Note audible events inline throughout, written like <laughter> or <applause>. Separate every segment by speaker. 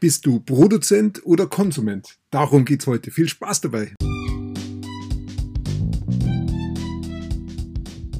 Speaker 1: Bist du Produzent oder Konsument? Darum geht's heute. Viel Spaß dabei.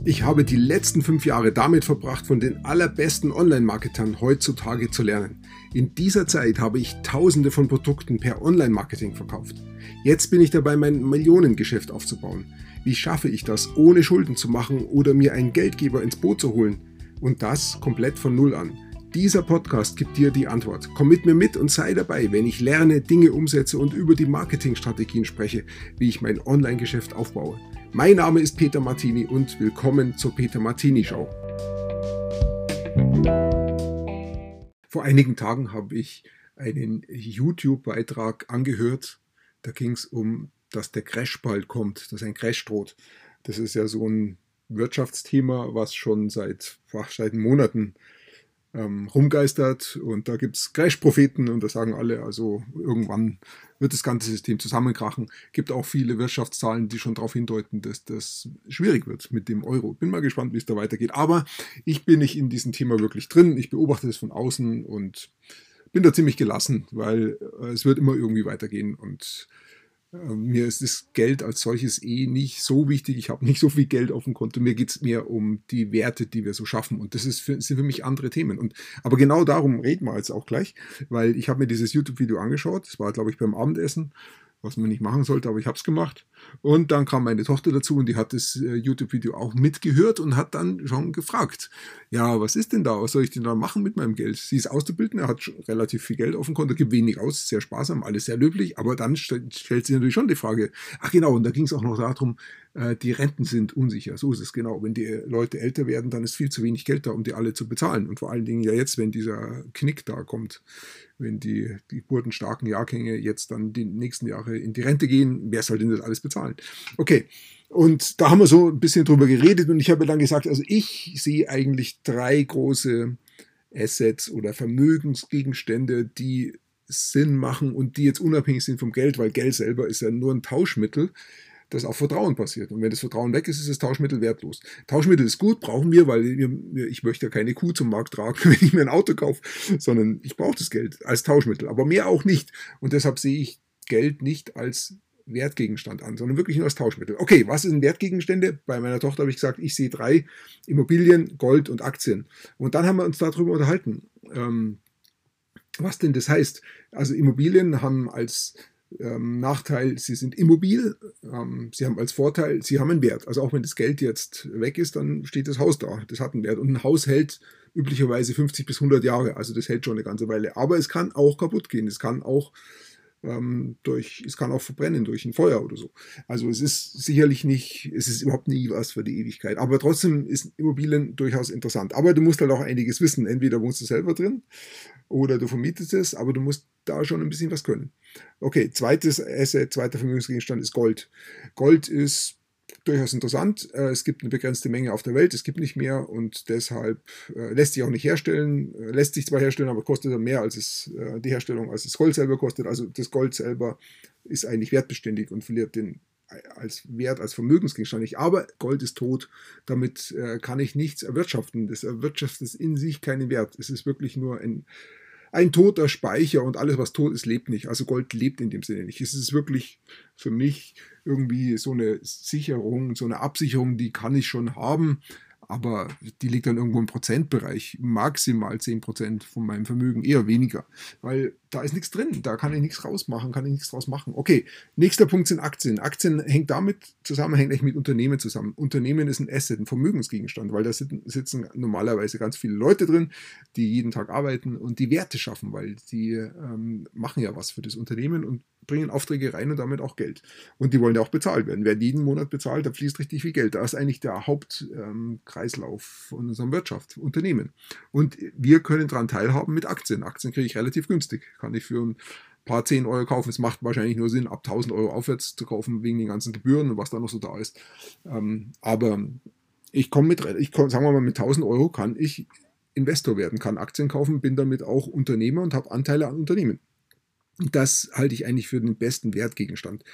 Speaker 1: Ich habe die letzten fünf Jahre damit verbracht, von den allerbesten Online-Marketern heutzutage zu lernen. In dieser Zeit habe ich tausende von Produkten per Online-Marketing verkauft. Jetzt bin ich dabei, mein Millionengeschäft aufzubauen. Wie schaffe ich das, ohne Schulden zu machen oder mir einen Geldgeber ins Boot zu holen? Und das komplett von Null an. Dieser Podcast gibt dir die Antwort. Komm mit mir mit und sei dabei, wenn ich lerne, Dinge umsetze und über die Marketingstrategien spreche, wie ich mein Online-Geschäft aufbaue. Mein Name ist Peter Martini und willkommen zur Peter Martini Show. Vor einigen Tagen habe ich einen YouTube-Beitrag angehört. Da ging es um, dass der Crash bald kommt, dass ein Crash droht. Das ist ja so ein Wirtschaftsthema, was schon seit, seit Monaten ähm, rumgeistert und da gibt es Crash-Propheten und da sagen alle, also irgendwann wird das ganze System zusammenkrachen. Gibt auch viele Wirtschaftszahlen, die schon darauf hindeuten, dass das schwierig wird mit dem Euro. Bin mal gespannt, wie es da weitergeht. Aber ich bin nicht in diesem Thema wirklich drin. Ich beobachte es von außen und bin da ziemlich gelassen, weil äh, es wird immer irgendwie weitergehen und mir ist das Geld als solches eh nicht so wichtig. Ich habe nicht so viel Geld auf dem Konto. Mir geht es mehr um die Werte, die wir so schaffen. Und das ist für, sind für mich andere Themen. Und, aber genau darum reden wir jetzt auch gleich, weil ich habe mir dieses YouTube-Video angeschaut. Das war, glaube ich, beim Abendessen was man nicht machen sollte, aber ich habe es gemacht. Und dann kam meine Tochter dazu und die hat das äh, YouTube-Video auch mitgehört und hat dann schon gefragt, ja, was ist denn da? Was soll ich denn da machen mit meinem Geld? Sie ist auszubilden, er hat relativ viel Geld auf dem Konto, gibt wenig aus, sehr sparsam, alles sehr löblich, aber dann stellt, stellt sie natürlich schon die Frage, ach genau, und da ging es auch noch darum, äh, die Renten sind unsicher. So ist es genau. Wenn die Leute älter werden, dann ist viel zu wenig Geld da, um die alle zu bezahlen. Und vor allen Dingen ja jetzt, wenn dieser Knick da kommt, wenn die, geburtenstarken Jahrgänge jetzt dann die nächsten Jahre in die Rente gehen, wer soll denn das alles bezahlen? Okay. Und da haben wir so ein bisschen drüber geredet und ich habe dann gesagt, also ich sehe eigentlich drei große Assets oder Vermögensgegenstände, die Sinn machen und die jetzt unabhängig sind vom Geld, weil Geld selber ist ja nur ein Tauschmittel das auf Vertrauen passiert. Und wenn das Vertrauen weg ist, ist das Tauschmittel wertlos. Tauschmittel ist gut, brauchen wir, weil wir, ich möchte ja keine Kuh zum Markt tragen, <laughs> wenn ich mir ein Auto kaufe, sondern ich brauche das Geld als Tauschmittel, aber mehr auch nicht. Und deshalb sehe ich Geld nicht als Wertgegenstand an, sondern wirklich nur als Tauschmittel. Okay, was sind Wertgegenstände? Bei meiner Tochter habe ich gesagt, ich sehe drei Immobilien, Gold und Aktien. Und dann haben wir uns darüber unterhalten, ähm, was denn das heißt. Also Immobilien haben als ähm, Nachteil, sie sind immobil, ähm, sie haben als Vorteil, sie haben einen Wert. Also auch wenn das Geld jetzt weg ist, dann steht das Haus da, das hat einen Wert. Und ein Haus hält üblicherweise 50 bis 100 Jahre, also das hält schon eine ganze Weile. Aber es kann auch kaputt gehen, es kann auch ähm, durch, es kann auch verbrennen durch ein Feuer oder so. Also es ist sicherlich nicht, es ist überhaupt nie was für die Ewigkeit. Aber trotzdem ist Immobilien durchaus interessant. Aber du musst halt auch einiges wissen. Entweder wohnst du selber drin oder du vermietest es, aber du musst da schon ein bisschen was können. Okay, zweites Asset, zweiter Vermögensgegenstand ist Gold. Gold ist durchaus interessant. Äh, es gibt eine begrenzte Menge auf der Welt, es gibt nicht mehr und deshalb äh, lässt sich auch nicht herstellen. Äh, lässt sich zwar herstellen, aber kostet mehr als es, die Herstellung, als das Gold selber kostet. Also das Gold selber ist eigentlich wertbeständig und verliert den als Wert, als Vermögensgegenstand nicht. Aber Gold ist tot, damit kann ich nichts erwirtschaften. Das erwirtschaftet in sich keinen Wert. Es ist wirklich nur ein ein toter Speicher und alles, was tot ist, lebt nicht. Also Gold lebt in dem Sinne nicht. Es ist wirklich für mich irgendwie so eine Sicherung, so eine Absicherung, die kann ich schon haben aber die liegt dann irgendwo im Prozentbereich, maximal 10 Prozent von meinem Vermögen, eher weniger, weil da ist nichts drin, da kann ich nichts rausmachen, kann ich nichts draus machen. Okay, nächster Punkt sind Aktien. Aktien hängt damit zusammen, hängt echt mit Unternehmen zusammen. Unternehmen ist ein Asset, ein Vermögensgegenstand, weil da sitzen normalerweise ganz viele Leute drin, die jeden Tag arbeiten und die Werte schaffen, weil die ähm, machen ja was für das Unternehmen und bringen Aufträge rein und damit auch Geld. Und die wollen ja auch bezahlt werden. Wer jeden Monat bezahlt, da fließt richtig viel Geld. Da ist eigentlich der Hauptkreislauf von unserer Wirtschaft, Unternehmen. Und wir können daran teilhaben mit Aktien. Aktien kriege ich relativ günstig. Kann ich für ein paar 10 Euro kaufen. Es macht wahrscheinlich nur Sinn, ab 1000 Euro aufwärts zu kaufen, wegen den ganzen Gebühren und was da noch so da ist. Ähm, aber ich komme mit, ich komm, sagen wir mal, mit 1000 Euro kann ich Investor werden, kann Aktien kaufen, bin damit auch Unternehmer und habe Anteile an Unternehmen. Das halte ich eigentlich für den besten Wertgegenstand.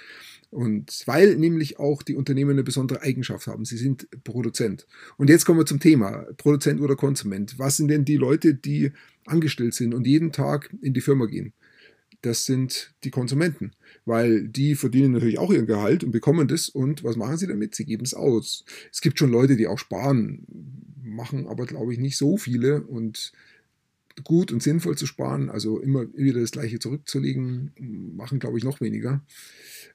Speaker 1: Und weil nämlich auch die Unternehmen eine besondere Eigenschaft haben. Sie sind Produzent. Und jetzt kommen wir zum Thema, Produzent oder Konsument. Was sind denn die Leute, die angestellt sind und jeden Tag in die Firma gehen? das sind die Konsumenten, weil die verdienen natürlich auch ihr Gehalt und bekommen das und was machen sie damit? Sie geben es aus. Es gibt schon Leute, die auch sparen, machen aber glaube ich nicht so viele und gut und sinnvoll zu sparen, also immer wieder das gleiche zurückzulegen, machen glaube ich noch weniger.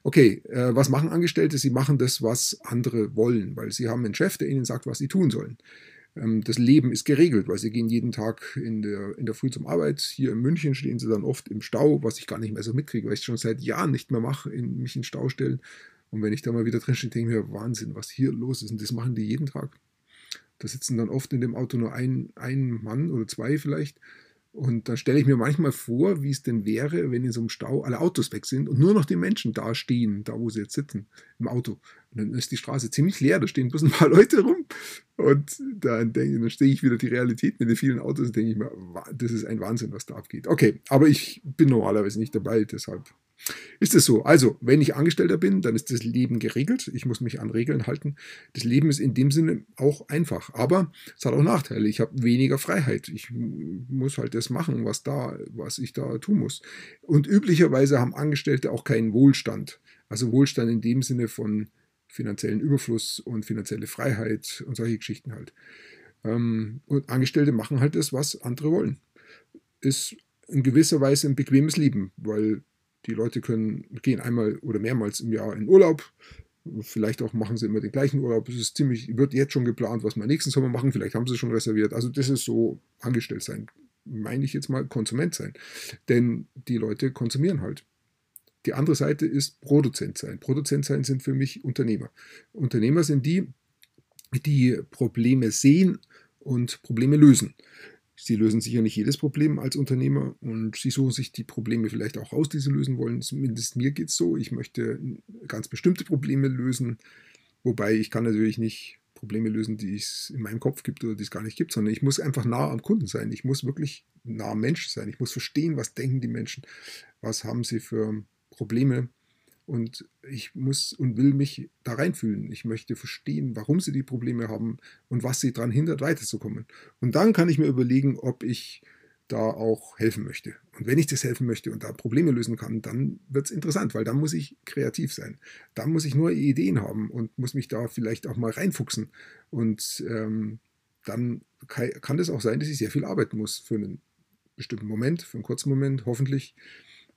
Speaker 1: Okay, äh, was machen Angestellte? Sie machen das, was andere wollen, weil sie haben einen Chef, der ihnen sagt, was sie tun sollen. Ähm, das Leben ist geregelt, weil sie gehen jeden Tag in der, in der Früh zum Arbeit. Hier in München stehen sie dann oft im Stau, was ich gar nicht mehr so mitkriege, weil ich schon seit Jahren nicht mehr mache, in, mich in Stau stellen. Und wenn ich da mal wieder drin stehe, denke ich mir, Wahnsinn, was hier los ist. Und das machen die jeden Tag. Da sitzen dann oft in dem Auto nur ein, ein Mann oder zwei vielleicht. Und dann stelle ich mir manchmal vor, wie es denn wäre, wenn in so einem Stau alle Autos weg sind und nur noch die Menschen da stehen, da wo sie jetzt sitzen, im Auto. Und dann ist die Straße ziemlich leer, da stehen bloß ein paar <laughs> Leute rum. Und dann, denke, dann stehe ich wieder die Realität mit den vielen Autos und denke ich mir, das ist ein Wahnsinn, was da abgeht. Okay, aber ich bin normalerweise nicht dabei, deshalb ist es so. Also, wenn ich Angestellter bin, dann ist das Leben geregelt. Ich muss mich an Regeln halten. Das Leben ist in dem Sinne auch einfach. Aber es hat auch Nachteile. Ich habe weniger Freiheit. Ich muss halt das machen, was da, was ich da tun muss. Und üblicherweise haben Angestellte auch keinen Wohlstand. Also Wohlstand in dem Sinne von finanziellen Überfluss und finanzielle Freiheit und solche Geschichten halt. Ähm, und Angestellte machen halt das, was andere wollen. Ist in gewisser Weise ein bequemes Leben, weil die Leute können, gehen einmal oder mehrmals im Jahr in Urlaub. Vielleicht auch machen sie immer den gleichen Urlaub. Es ist ziemlich, wird jetzt schon geplant, was wir nächsten Sommer machen. Vielleicht haben sie schon reserviert. Also das ist so angestellt sein. Meine ich jetzt mal Konsument sein. Denn die Leute konsumieren halt. Die andere Seite ist Produzent sein. Produzent sein sind für mich Unternehmer. Unternehmer sind die, die Probleme sehen und Probleme lösen. Sie lösen sicher nicht jedes Problem als Unternehmer und sie suchen sich die Probleme vielleicht auch aus, die sie lösen wollen. Zumindest mir geht es so. Ich möchte ganz bestimmte Probleme lösen, wobei ich kann natürlich nicht Probleme lösen, die es in meinem Kopf gibt oder die es gar nicht gibt, sondern ich muss einfach nah am Kunden sein. Ich muss wirklich nah am Mensch sein. Ich muss verstehen, was denken die Menschen, was haben sie für Probleme und ich muss und will mich da reinfühlen. Ich möchte verstehen, warum sie die Probleme haben und was sie daran hindert, weiterzukommen. Und dann kann ich mir überlegen, ob ich da auch helfen möchte. Und wenn ich das helfen möchte und da Probleme lösen kann, dann wird es interessant, weil dann muss ich kreativ sein. Dann muss ich nur Ideen haben und muss mich da vielleicht auch mal reinfuchsen. Und ähm, dann kann es auch sein, dass ich sehr viel arbeiten muss für einen bestimmten Moment, für einen kurzen Moment, hoffentlich.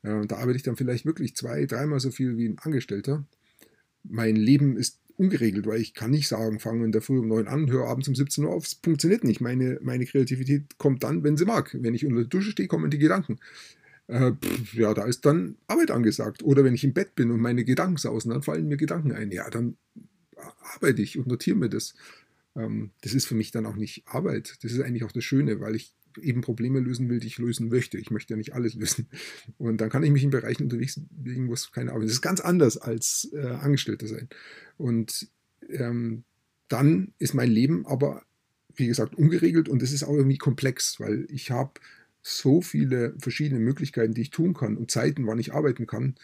Speaker 1: Äh, da arbeite ich dann vielleicht wirklich zwei, dreimal so viel wie ein Angestellter. Mein Leben ist ungeregelt, weil ich kann nicht sagen, fange in der Früh um 9 an, höre abends um 17 Uhr auf. Es funktioniert nicht. Meine, meine Kreativität kommt dann, wenn sie mag. Wenn ich unter der Dusche stehe, kommen die Gedanken. Äh, pff, ja, da ist dann Arbeit angesagt. Oder wenn ich im Bett bin und meine Gedanken sausen, dann fallen mir Gedanken ein. Ja, dann arbeite ich und notiere mir das. Ähm, das ist für mich dann auch nicht Arbeit. Das ist eigentlich auch das Schöne, weil ich eben Probleme lösen will, die ich lösen möchte. Ich möchte ja nicht alles lösen. Und dann kann ich mich in Bereichen unterwegs bewegen, wo es keine Arbeit ist. Das ist ganz anders als äh, Angestellter sein. Und ähm, dann ist mein Leben aber, wie gesagt, ungeregelt und es ist auch irgendwie komplex, weil ich habe so viele verschiedene Möglichkeiten, die ich tun kann und Zeiten, wann ich arbeiten kann.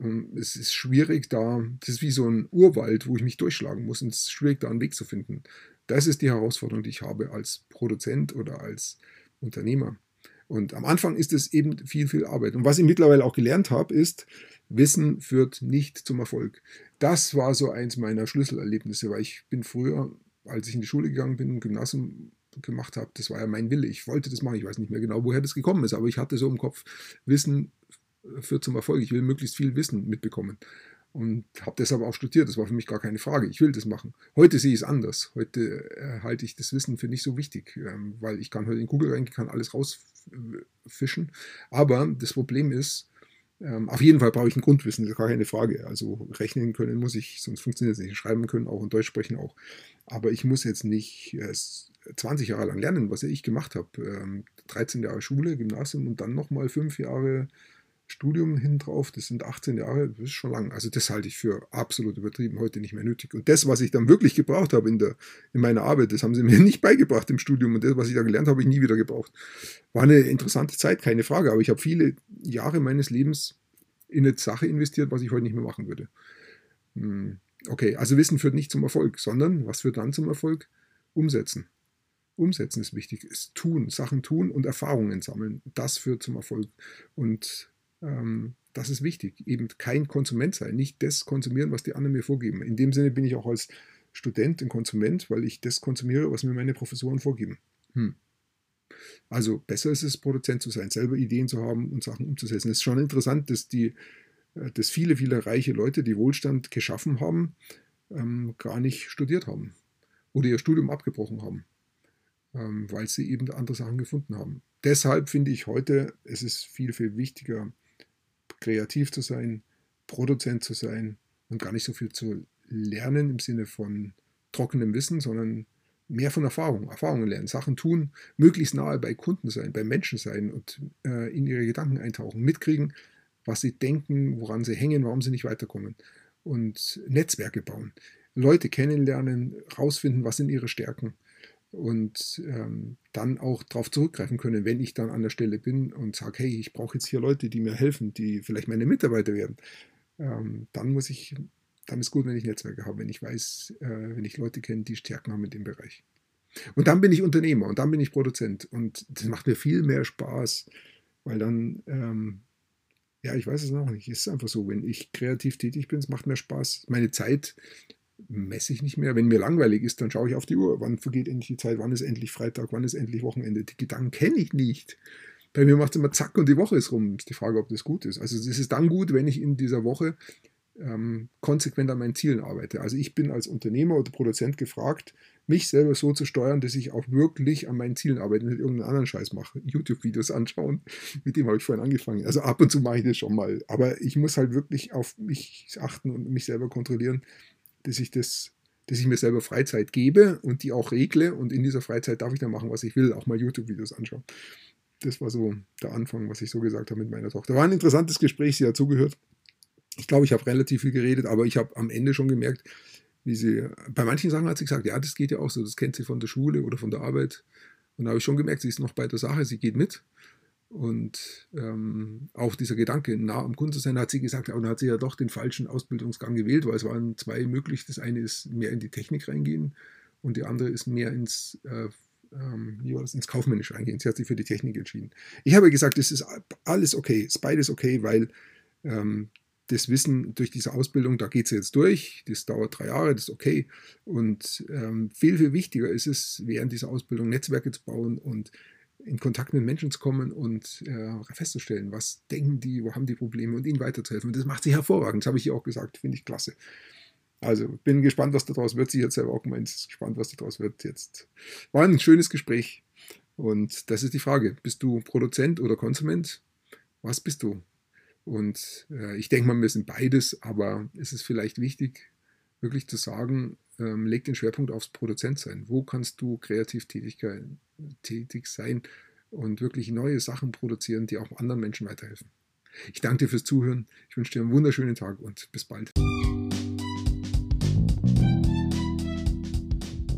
Speaker 1: Ähm, es ist schwierig da, das ist wie so ein Urwald, wo ich mich durchschlagen muss und es ist schwierig da einen Weg zu finden. Das ist die Herausforderung, die ich habe als Produzent oder als Unternehmer. Und am Anfang ist es eben viel, viel Arbeit. Und was ich mittlerweile auch gelernt habe, ist, Wissen führt nicht zum Erfolg. Das war so eins meiner Schlüsselerlebnisse, weil ich bin früher, als ich in die Schule gegangen bin, Gymnasium gemacht habe, das war ja mein Wille. Ich wollte das machen. Ich weiß nicht mehr genau, woher das gekommen ist, aber ich hatte so im Kopf, Wissen führt zum Erfolg. Ich will möglichst viel Wissen mitbekommen und habe deshalb auch studiert. Das war für mich gar keine Frage. Ich will das machen. Heute sehe ich es anders. Heute äh, halte ich das Wissen für nicht so wichtig, ähm, weil ich kann heute in Google reingehen, kann alles rausfischen. Aber das Problem ist, ähm, auf jeden Fall brauche ich ein Grundwissen, das ist gar keine Frage. Also rechnen können muss ich, sonst funktioniert es nicht. Schreiben können auch und Deutsch sprechen auch. Aber ich muss jetzt nicht äh, 20 Jahre lang lernen, was ich gemacht habe. Ähm, 13 Jahre Schule, Gymnasium und dann nochmal fünf Jahre Studium hin drauf, das sind 18 Jahre, das ist schon lang. Also das halte ich für absolut übertrieben, heute nicht mehr nötig. Und das, was ich dann wirklich gebraucht habe in, der, in meiner Arbeit, das haben sie <laughs> mir nicht beigebracht im Studium. Und das, was ich da gelernt habe, habe ich nie wieder gebraucht. War eine interessante Zeit, keine Frage. Aber ich habe viele Jahre meines Lebens in eine Sache investiert, was ich heute nicht mehr machen würde. Hm, okay, also Wissen führt nicht zum Erfolg, sondern was führt dann zum Erfolg? Umsetzen. Umsetzen ist wichtig, ist tun, Sachen tun und Erfahrungen sammeln. Das führt zum Erfolg. Und das ist wichtig. Eben kein Konsument sein, nicht das konsumieren, was die anderen mir vorgeben. In dem Sinne bin ich auch als Student ein Konsument, weil ich das konsumiere, was mir meine Professoren vorgeben. Hm. Also besser ist es, Produzent zu sein, selber Ideen zu haben und Sachen umzusetzen. Es ist schon interessant, dass, die, äh, dass viele, viele reiche Leute, die Wohlstand geschaffen haben, ähm, gar nicht studiert haben oder ihr Studium abgebrochen haben, ähm, weil sie eben andere Sachen gefunden haben. Deshalb finde ich heute, es ist viel, viel wichtiger, kreativ zu sein, Produzent zu sein und gar nicht so viel zu lernen im Sinne von trockenem Wissen, sondern mehr von Erfahrung, Erfahrungen lernen, Sachen tun, möglichst nahe bei Kunden sein, bei Menschen sein und äh, in ihre Gedanken eintauchen, mitkriegen, was sie denken, woran sie hängen, warum sie nicht weiterkommen und Netzwerke bauen, Leute kennenlernen, rausfinden, was sind ihre Stärken und ähm, dann auch darauf zurückgreifen können, wenn ich dann an der Stelle bin und sage, hey, ich brauche jetzt hier Leute, die mir helfen, die vielleicht meine Mitarbeiter werden. Ähm, dann muss ich, dann ist gut, wenn ich Netzwerke habe, wenn ich weiß, äh, wenn ich Leute kenne, die Stärken haben in dem Bereich. Und dann bin ich Unternehmer und dann bin ich Produzent und das macht mir viel mehr Spaß, weil dann, ähm, ja, ich weiß es noch nicht, es ist einfach so, wenn ich kreativ tätig bin, es macht mir Spaß. Meine Zeit messe ich nicht mehr. Wenn mir langweilig ist, dann schaue ich auf die Uhr. Wann vergeht endlich die Zeit? Wann ist endlich Freitag? Wann ist endlich Wochenende? Die Gedanken kenne ich nicht. Bei mir macht es immer zack und die Woche ist rum. Ist die Frage, ob das gut ist. Also es ist dann gut, wenn ich in dieser Woche ähm, konsequent an meinen Zielen arbeite. Also ich bin als Unternehmer oder Produzent gefragt, mich selber so zu steuern, dass ich auch wirklich an meinen Zielen arbeite, nicht irgendeinen anderen Scheiß mache. YouTube-Videos anschauen, <laughs> mit dem habe ich vorhin angefangen. Also ab und zu mache ich das schon mal. Aber ich muss halt wirklich auf mich achten und mich selber kontrollieren, dass ich das, dass ich mir selber Freizeit gebe und die auch regle und in dieser Freizeit darf ich dann machen, was ich will, auch mal YouTube-Videos anschauen. Das war so der Anfang, was ich so gesagt habe mit meiner Tochter. War ein interessantes Gespräch, sie hat zugehört. Ich glaube, ich habe relativ viel geredet, aber ich habe am Ende schon gemerkt, wie sie, bei manchen Sachen hat sie gesagt, ja, das geht ja auch so, das kennt sie von der Schule oder von der Arbeit. Und da habe ich schon gemerkt, sie ist noch bei der Sache, sie geht mit. Und ähm, auch dieser Gedanke, nah am Kunden zu sein, hat sie gesagt, und hat sie ja doch den falschen Ausbildungsgang gewählt, weil es waren zwei möglich. Das eine ist mehr in die Technik reingehen und die andere ist mehr ins, äh, ähm, wie war das, ins Kaufmännische reingehen. Sie hat sich für die Technik entschieden. Ich habe gesagt, es ist alles okay, es ist beides okay, weil ähm, das Wissen durch diese Ausbildung, da geht sie jetzt durch, das dauert drei Jahre, das ist okay. Und ähm, viel, viel wichtiger ist es, während dieser Ausbildung Netzwerke zu bauen und in Kontakt mit Menschen zu kommen und äh, festzustellen, was denken die, wo haben die Probleme und ihnen weiterzuhelfen. Und das macht sie hervorragend, das habe ich ihr auch gesagt, finde ich klasse. Also bin gespannt, was daraus wird. Sie hat selber auch gemeint, ist gespannt, was daraus wird jetzt. War ein schönes Gespräch. Und das ist die Frage. Bist du Produzent oder Konsument? Was bist du? Und äh, ich denke mal, wir sind beides, aber es ist vielleicht wichtig, wirklich zu sagen, ähm, leg den Schwerpunkt aufs Produzentsein. Wo kannst du kreativ tätig sein und wirklich neue Sachen produzieren, die auch anderen Menschen weiterhelfen? Ich danke dir fürs Zuhören. Ich wünsche dir einen wunderschönen Tag und bis bald.